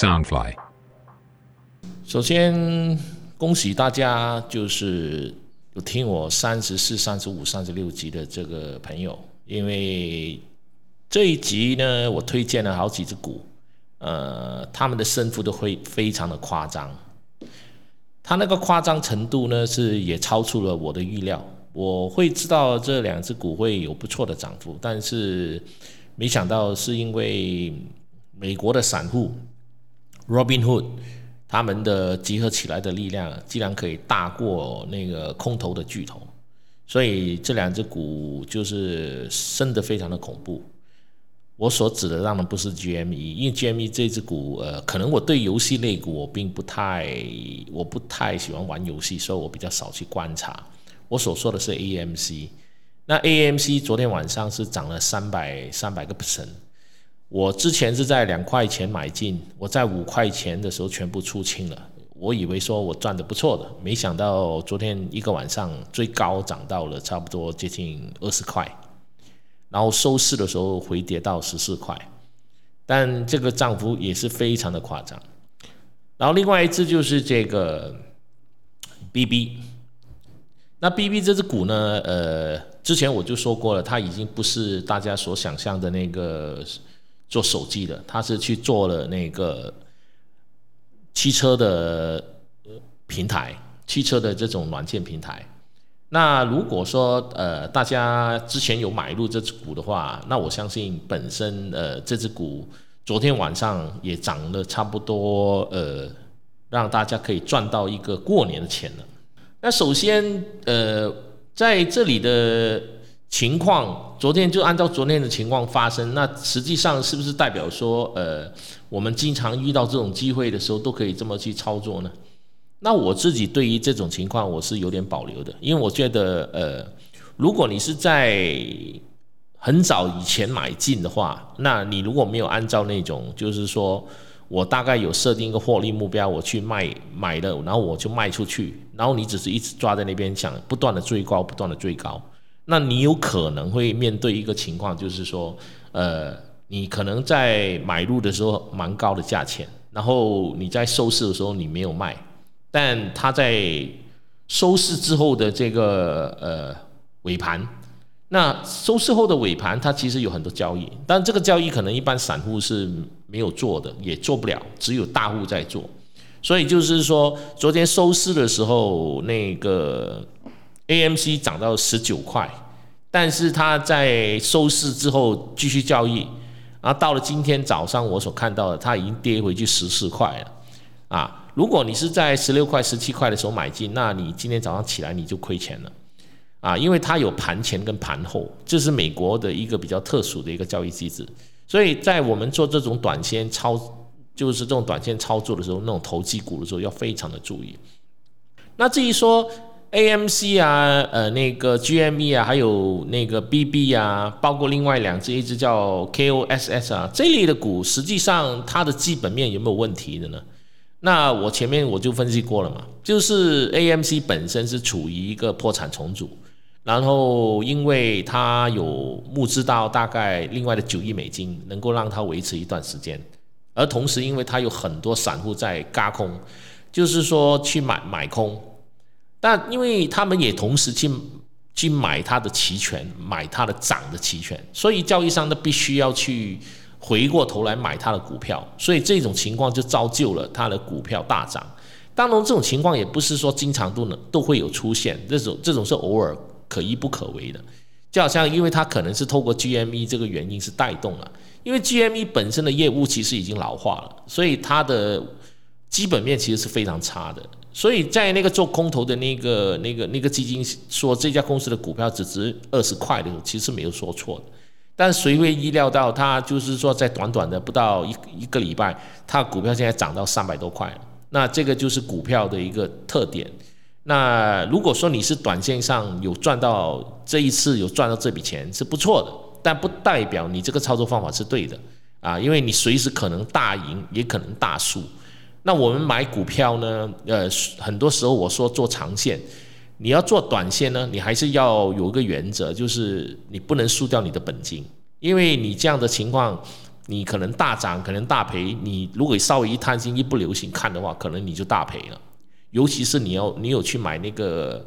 Soundfly。首先恭喜大家，就是有听我三十四、三十五、三十六集的这个朋友，因为这一集呢，我推荐了好几只股，呃，他们的胜负都会非常的夸张，他那个夸张程度呢，是也超出了我的预料。我会知道这两只股会有不错的涨幅，但是没想到是因为美国的散户 Robinhood 他们的集合起来的力量，竟然可以大过那个空头的巨头，所以这两只股就是升得非常的恐怖。我所指的当然不是 GME，因为 GME 这只股，呃，可能我对游戏类股我并不太，我不太喜欢玩游戏，所以我比较少去观察。我所说的是 AMC，那 AMC 昨天晚上是涨了三百三百个 percent。我之前是在两块钱买进，我在五块钱的时候全部出清了。我以为说我赚的不错的，没想到昨天一个晚上最高涨到了差不多接近二十块，然后收市的时候回跌到十四块，但这个涨幅也是非常的夸张。然后另外一只就是这个 BB。那 B B 这只股呢？呃，之前我就说过了，它已经不是大家所想象的那个做手机的，他是去做了那个汽车的平台，汽车的这种软件平台。那如果说呃大家之前有买入这只股的话，那我相信本身呃这只股昨天晚上也涨了差不多，呃，让大家可以赚到一个过年的钱了。那首先，呃，在这里的情况，昨天就按照昨天的情况发生。那实际上是不是代表说，呃，我们经常遇到这种机会的时候，都可以这么去操作呢？那我自己对于这种情况，我是有点保留的，因为我觉得，呃，如果你是在很早以前买进的话，那你如果没有按照那种，就是说。我大概有设定一个获利目标，我去卖买了，然后我就卖出去，然后你只是一直抓在那边想不断的追高，不断的追高，那你有可能会面对一个情况，就是说，呃，你可能在买入的时候蛮高的价钱，然后你在收市的时候你没有卖，但它在收市之后的这个呃尾盘。那收市后的尾盘，它其实有很多交易，但这个交易可能一般散户是没有做的，也做不了，只有大户在做。所以就是说，昨天收市的时候，那个 AMC 涨到十九块，但是它在收市之后继续交易，然后到了今天早上我所看到的，它已经跌回去十四块了。啊，如果你是在十六块、十七块的时候买进，那你今天早上起来你就亏钱了。啊，因为它有盘前跟盘后，这是美国的一个比较特殊的一个交易机制，所以在我们做这种短线操，就是这种短线操作的时候，那种投机股的时候要非常的注意。那至于说 AMC 啊，呃，那个 GME 啊，还有那个 BB 啊，包括另外两只，一只叫 KOSS 啊，这类的股，实际上它的基本面有没有问题的呢？那我前面我就分析过了嘛，就是 AMC 本身是处于一个破产重组。然后，因为它有募资到大概另外的九亿美金，能够让它维持一段时间。而同时，因为它有很多散户在嘎空，就是说去买买空，但因为他们也同时去去买它的期权，买它的涨的期权，所以交易商呢必须要去回过头来买它的股票，所以这种情况就造就了它的股票大涨。当然，这种情况也不是说经常都能都会有出现，这种这种是偶尔。可一不可为的，就好像因为它可能是透过 GME 这个原因是带动了，因为 GME 本身的业务其实已经老化了，所以它的基本面其实是非常差的。所以在那个做空头的那个、那个、那个基金说这家公司的股票只值二十块的时候，其实没有说错的。但谁会意料到，它就是说在短短的不到一一个礼拜，它股票现在涨到三百多块，那这个就是股票的一个特点。那如果说你是短线上有赚到这一次有赚到这笔钱是不错的，但不代表你这个操作方法是对的啊，因为你随时可能大赢也可能大输。那我们买股票呢，呃，很多时候我说做长线，你要做短线呢，你还是要有一个原则，就是你不能输掉你的本金，因为你这样的情况，你可能大涨，可能大赔。你如果稍微一贪心，一不留心看的话，可能你就大赔了。尤其是你要你有去买那个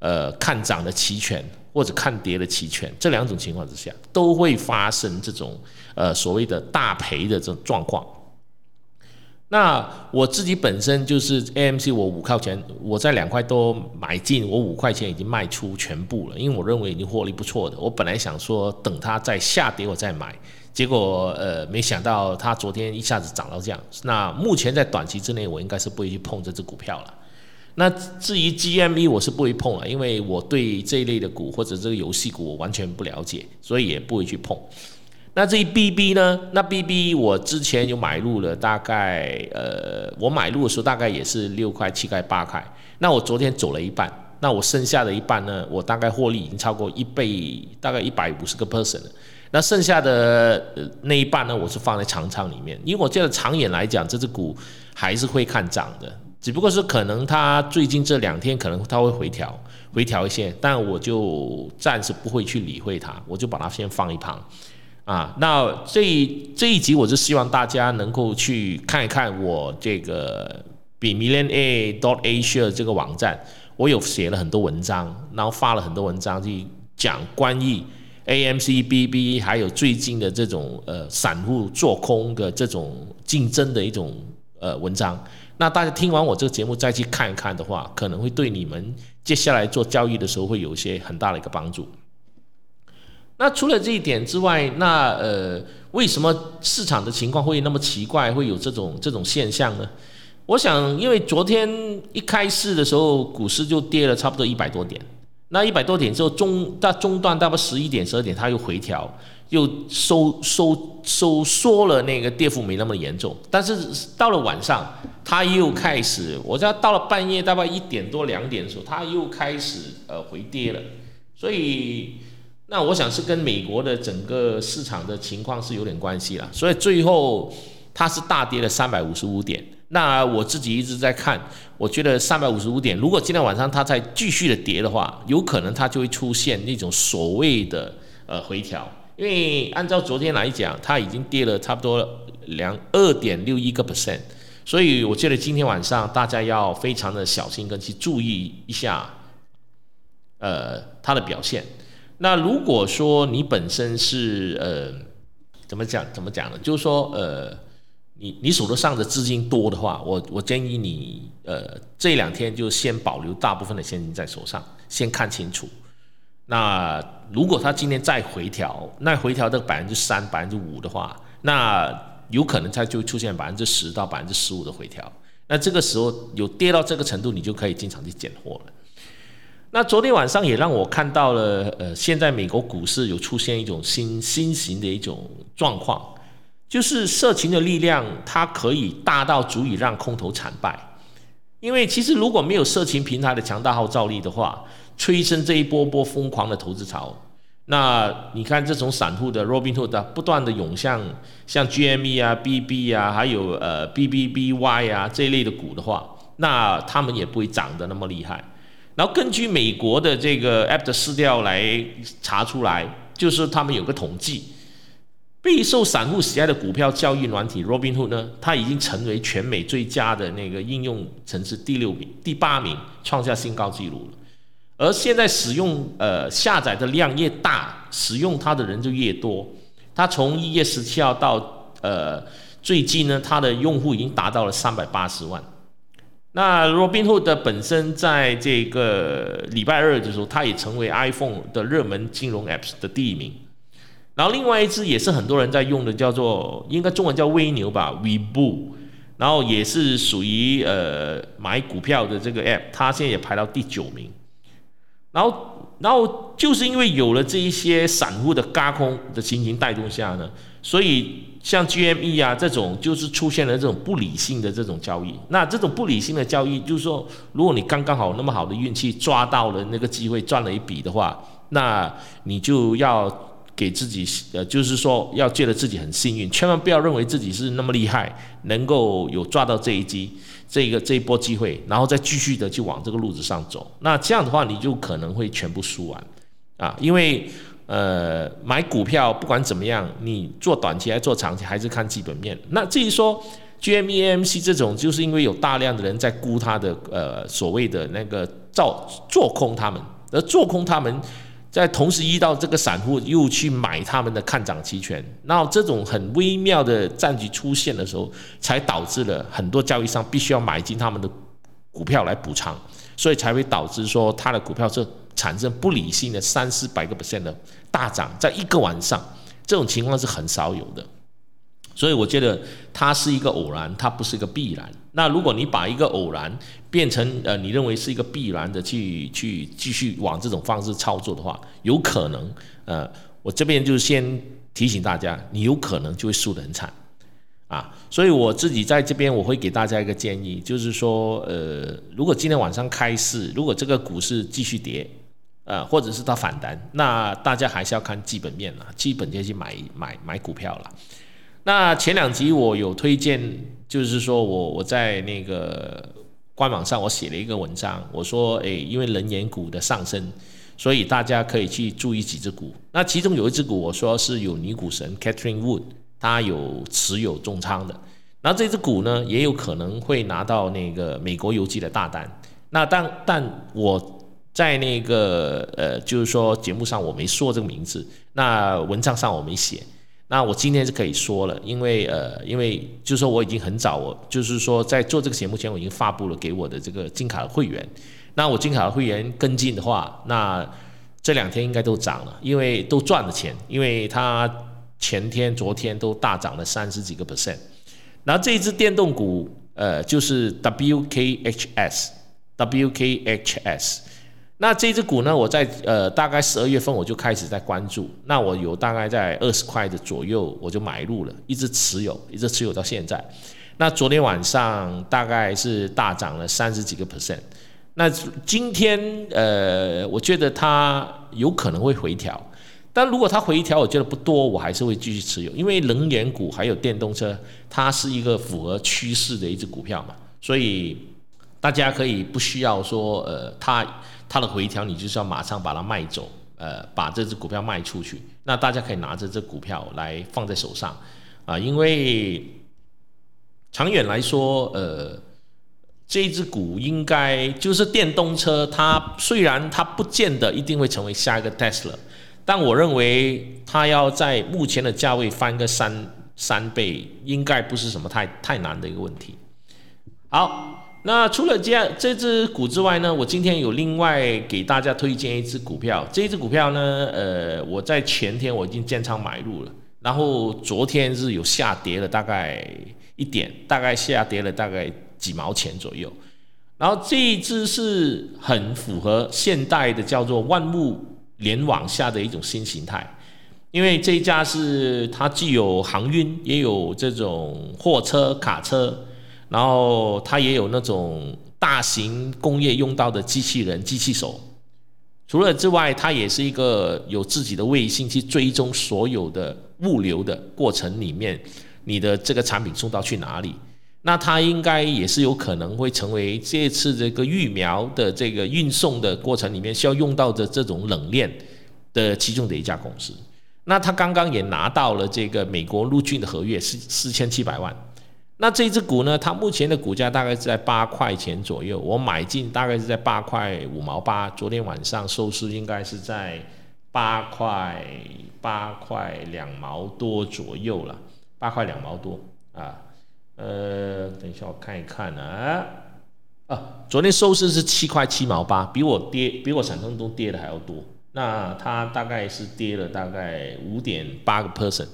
呃看涨的期权或者看跌的期权，这两种情况之下，都会发生这种呃所谓的大赔的这种状况。那我自己本身就是 AMC，我五块钱，我在两块多买进，我五块钱已经卖出全部了，因为我认为已经获利不错的。我本来想说等它再下跌我再买，结果呃没想到它昨天一下子涨到这样。那目前在短期之内，我应该是不会去碰这只股票了。那至于 GME，我是不会碰了，因为我对这一类的股或者这个游戏股我完全不了解，所以也不会去碰。那这一 BB 呢？那 BB 我之前有买入了，大概呃，我买入的时候大概也是六块、七块、八块。那我昨天走了一半，那我剩下的一半呢，我大概获利已经超过一倍，大概一百五十个 percent 了。那剩下的那一半呢，我是放在长仓里面，因为我觉得长远来讲，这只股还是会看涨的，只不过是可能它最近这两天可能它会回调，回调一些，但我就暂时不会去理会它，我就把它先放一旁。啊，那这这一集我就希望大家能够去看一看我这个比 million a dot asia 这个网站，我有写了很多文章，然后发了很多文章去讲关于 AMC BB 还有最近的这种呃散户做空的这种竞争的一种呃文章。那大家听完我这个节目再去看一看的话，可能会对你们接下来做交易的时候会有一些很大的一个帮助。那除了这一点之外，那呃，为什么市场的情况会那么奇怪，会有这种这种现象呢？我想，因为昨天一开市的时候，股市就跌了差不多一百多点。那一百多点之后，中到中段大概十一点、十二点，它又回调，又收收收缩了，那个跌幅没那么严重。但是到了晚上，它又开始，我知道到了半夜大概一点多、两点的时候，它又开始呃回跌了，所以。那我想是跟美国的整个市场的情况是有点关系了，所以最后它是大跌了三百五十五点。那我自己一直在看，我觉得三百五十五点，如果今天晚上它再继续的跌的话，有可能它就会出现那种所谓的呃回调，因为按照昨天来讲，它已经跌了差不多两二点六一个 percent，所以我觉得今天晚上大家要非常的小心跟去注意一下，呃，它的表现。那如果说你本身是呃，怎么讲怎么讲呢？就是说呃，你你手头上的资金多的话，我我建议你呃这两天就先保留大部分的现金在手上，先看清楚。那如果他今天再回调，那回调到百分之三、百分之五的话，那有可能它就出现百分之十到百分之十五的回调。那这个时候有跌到这个程度，你就可以经常去捡货了。那昨天晚上也让我看到了，呃，现在美国股市有出现一种新新型的一种状况，就是社群的力量，它可以大到足以让空头惨败。因为其实如果没有社群平台的强大号召力的话，催生这一波波疯狂的投资潮，那你看这种散户的 Robinhood 不断的涌向像 GME 啊、BB 啊，还有呃 BBBY 啊这一类的股的话，那他们也不会涨得那么厉害。然后根据美国的这个 App 的市调来查出来，就是他们有个统计，备受散户喜爱的股票交易软体 Robinhood 呢，它已经成为全美最佳的那个应用城市第六名、第八名，创下新高纪录了。而现在使用呃下载的量越大，使用它的人就越多。它从一月十七号到呃最近呢，它的用户已经达到了三百八十万。那 Robinhood 本身在这个礼拜二的时候，它也成为 iPhone 的热门金融 Apps 的第一名。然后另外一支也是很多人在用的，叫做应该中文叫微牛吧 w e b o 然后也是属于呃买股票的这个 App，它现在也排到第九名。然后，然后就是因为有了这一些散户的嘎空的情形带动下呢，所以。像 GME 啊这种，就是出现了这种不理性的这种交易。那这种不理性的交易，就是说，如果你刚刚好那么好的运气抓到了那个机会赚了一笔的话，那你就要给自己，呃，就是说要觉得自己很幸运，千万不要认为自己是那么厉害，能够有抓到这一机，这个这一波机会，然后再继续的去往这个路子上走。那这样的话，你就可能会全部输完啊，因为。呃，买股票不管怎么样，你做短期还是做长期，还是看基本面。那至于说 GMEMC 这种，就是因为有大量的人在估它的呃所谓的那个造做空他们，而做空他们。在同时遇到这个散户又去买他们的看涨期权，那这种很微妙的战局出现的时候，才导致了很多交易商必须要买进他们的股票来补仓，所以才会导致说他的股票是产生不理性的三四百个 percent 的大涨，在一个晚上，这种情况是很少有的。所以我觉得它是一个偶然，它不是一个必然。那如果你把一个偶然变成呃，你认为是一个必然的去去继续往这种方式操作的话，有可能呃，我这边就先提醒大家，你有可能就会输得很惨啊。所以我自己在这边我会给大家一个建议，就是说呃，如果今天晚上开市，如果这个股市继续跌，呃，或者是它反弹，那大家还是要看基本面了，基本面去买买买股票了。那前两集我有推荐，就是说我我在那个官网上我写了一个文章，我说，诶，因为能源股的上升，所以大家可以去注意几只股。那其中有一只股，我说是有女股神 Catherine Wood，她有持有重仓的。然后这只股呢，也有可能会拿到那个美国邮寄的大单。那但但我在那个呃，就是说节目上我没说这个名字，那文章上我没写。那我今天是可以说了，因为呃，因为就是说我已经很早，我就是说在做这个节目前，我已经发布了给我的这个金卡会员。那我金卡会员跟进的话，那这两天应该都涨了，因为都赚了钱，因为它前天、昨天都大涨了三十几个 percent。然后这一只电动股，呃，就是 WKHS，WKHS。那这只股呢？我在呃大概十二月份我就开始在关注，那我有大概在二十块的左右我就买入了，一直持有，一直持有到现在。那昨天晚上大概是大涨了三十几个 percent。那今天呃，我觉得它有可能会回调，但如果它回调，我觉得不多，我还是会继续持有，因为能源股还有电动车，它是一个符合趋势的一只股票嘛，所以大家可以不需要说呃它。它的回调，你就是要马上把它卖走，呃，把这只股票卖出去。那大家可以拿着这股票来放在手上，啊，因为长远来说，呃，这只股应该就是电动车，它虽然它不见得一定会成为下一个 Tesla，但我认为它要在目前的价位翻个三三倍，应该不是什么太太难的一个问题。好。那除了这样这只股之外呢，我今天有另外给大家推荐一只股票。这只股票呢，呃，我在前天我已经建仓买入了，然后昨天是有下跌了大概一点，大概下跌了大概几毛钱左右。然后这一只是很符合现代的叫做万物联网下的一种新形态，因为这一家是它既有航运，也有这种货车、卡车。然后它也有那种大型工业用到的机器人、机器手，除了之外，它也是一个有自己的卫星去追踪所有的物流的过程里面，你的这个产品送到去哪里？那它应该也是有可能会成为这次这个疫苗的这个运送的过程里面需要用到的这种冷链的其中的一家公司。那它刚刚也拿到了这个美国陆军的合约，四四千七百万。那这只股呢？它目前的股价大概是在八块钱左右，我买进大概是在八块五毛八。昨天晚上收市应该是在八块八块两毛多左右了，八块两毛多啊。呃，等一下我看一看啊，啊，昨天收市是七块七毛八，比我跌，比我想象中跌的还要多。那它大概是跌了大概五点八个 percent。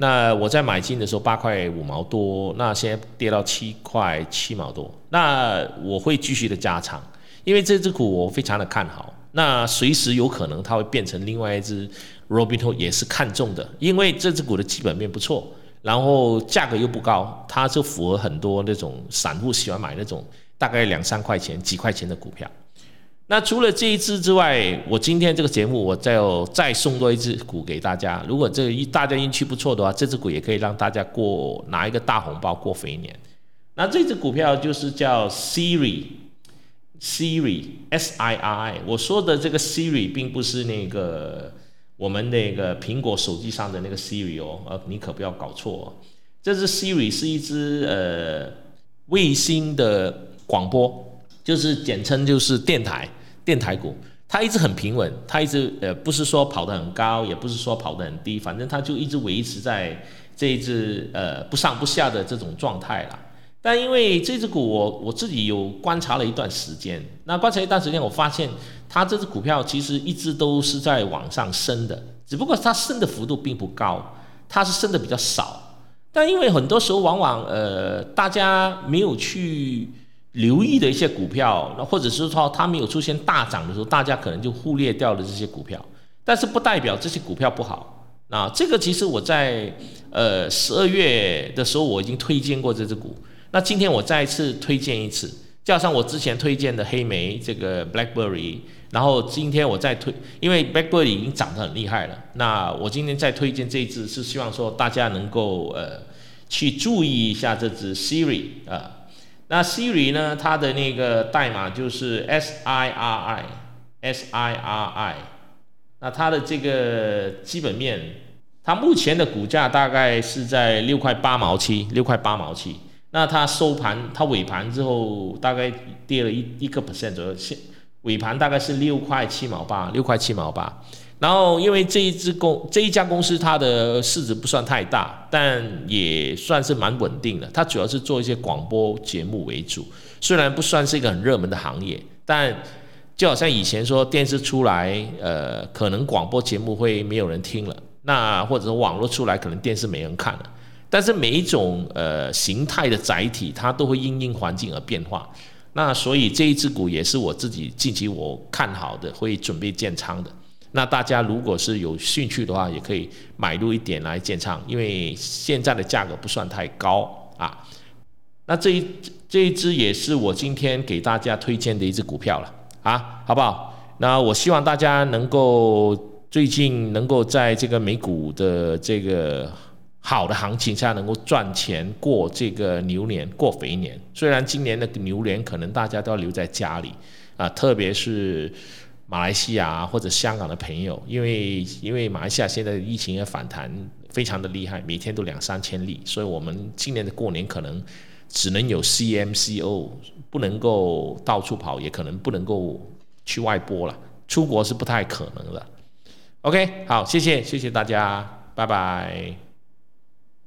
那我在买进的时候八块五毛多，那现在跌到七块七毛多，那我会继续的加仓，因为这只股我非常的看好，那随时有可能它会变成另外一只 Robinhood 也是看中的，因为这只股的基本面不错，然后价格又不高，它就符合很多那种散户喜欢买那种大概两三块钱、几块钱的股票。那除了这一只之外，我今天这个节目我再再送多一只股给大家。如果这一大家运气不错的话，这只股也可以让大家过拿一个大红包过肥年。那这只股票就是叫 Siri，Siri S I R I。我说的这个 Siri 并不是那个我们那个苹果手机上的那个 Siri 哦，呃，你可不要搞错，哦这只 Siri 是一只呃卫星的广播，就是简称就是电台电台股。它一直很平稳，它一直呃不是说跑得很高，也不是说跑得很低，反正它就一直维持在这一只呃不上不下的这种状态了。但因为这只股我我自己有观察了一段时间，那观察一段时间，我发现它这只股票其实一直都是在往上升的，只不过它升的幅度并不高，它是升的比较少。但因为很多时候往往呃大家没有去。留意的一些股票，那或者是说它没有出现大涨的时候，大家可能就忽略掉了这些股票，但是不代表这些股票不好。那这个其实我在呃十二月的时候我已经推荐过这只股，那今天我再次推荐一次，加上我之前推荐的黑莓这个 BlackBerry，然后今天我再推，因为 BlackBerry 已经涨得很厉害了，那我今天再推荐这一只是希望说大家能够呃去注意一下这只 Siri 啊。那 Siri 呢？它的那个代码就是 S I R I S I R I。那它的这个基本面，它目前的股价大概是在六块八毛七，六块八毛七。那它收盘，它尾盘之后大概跌了一一个 percent 左右，现尾盘大概是六块七毛八，六块七毛八。然后，因为这一支公这一家公司，它的市值不算太大，但也算是蛮稳定的。它主要是做一些广播节目为主，虽然不算是一个很热门的行业，但就好像以前说电视出来，呃，可能广播节目会没有人听了，那或者说网络出来，可能电视没人看了。但是每一种呃形态的载体，它都会因应环境而变化。那所以这一只股也是我自己近期我看好的，会准备建仓的。那大家如果是有兴趣的话，也可以买入一点来建仓，因为现在的价格不算太高啊。那这一这一只也是我今天给大家推荐的一只股票了啊，好不好？那我希望大家能够最近能够在这个美股的这个好的行情下，能够赚钱过这个牛年过肥年。虽然今年的牛年可能大家都要留在家里啊，特别是。马来西亚或者香港的朋友，因为因为马来西亚现在疫情也反弹非常的厉害，每天都两三千例，所以我们今年的过年可能只能有 CMCO，不能够到处跑，也可能不能够去外播了，出国是不太可能的。OK，好，谢谢谢谢大家，拜拜。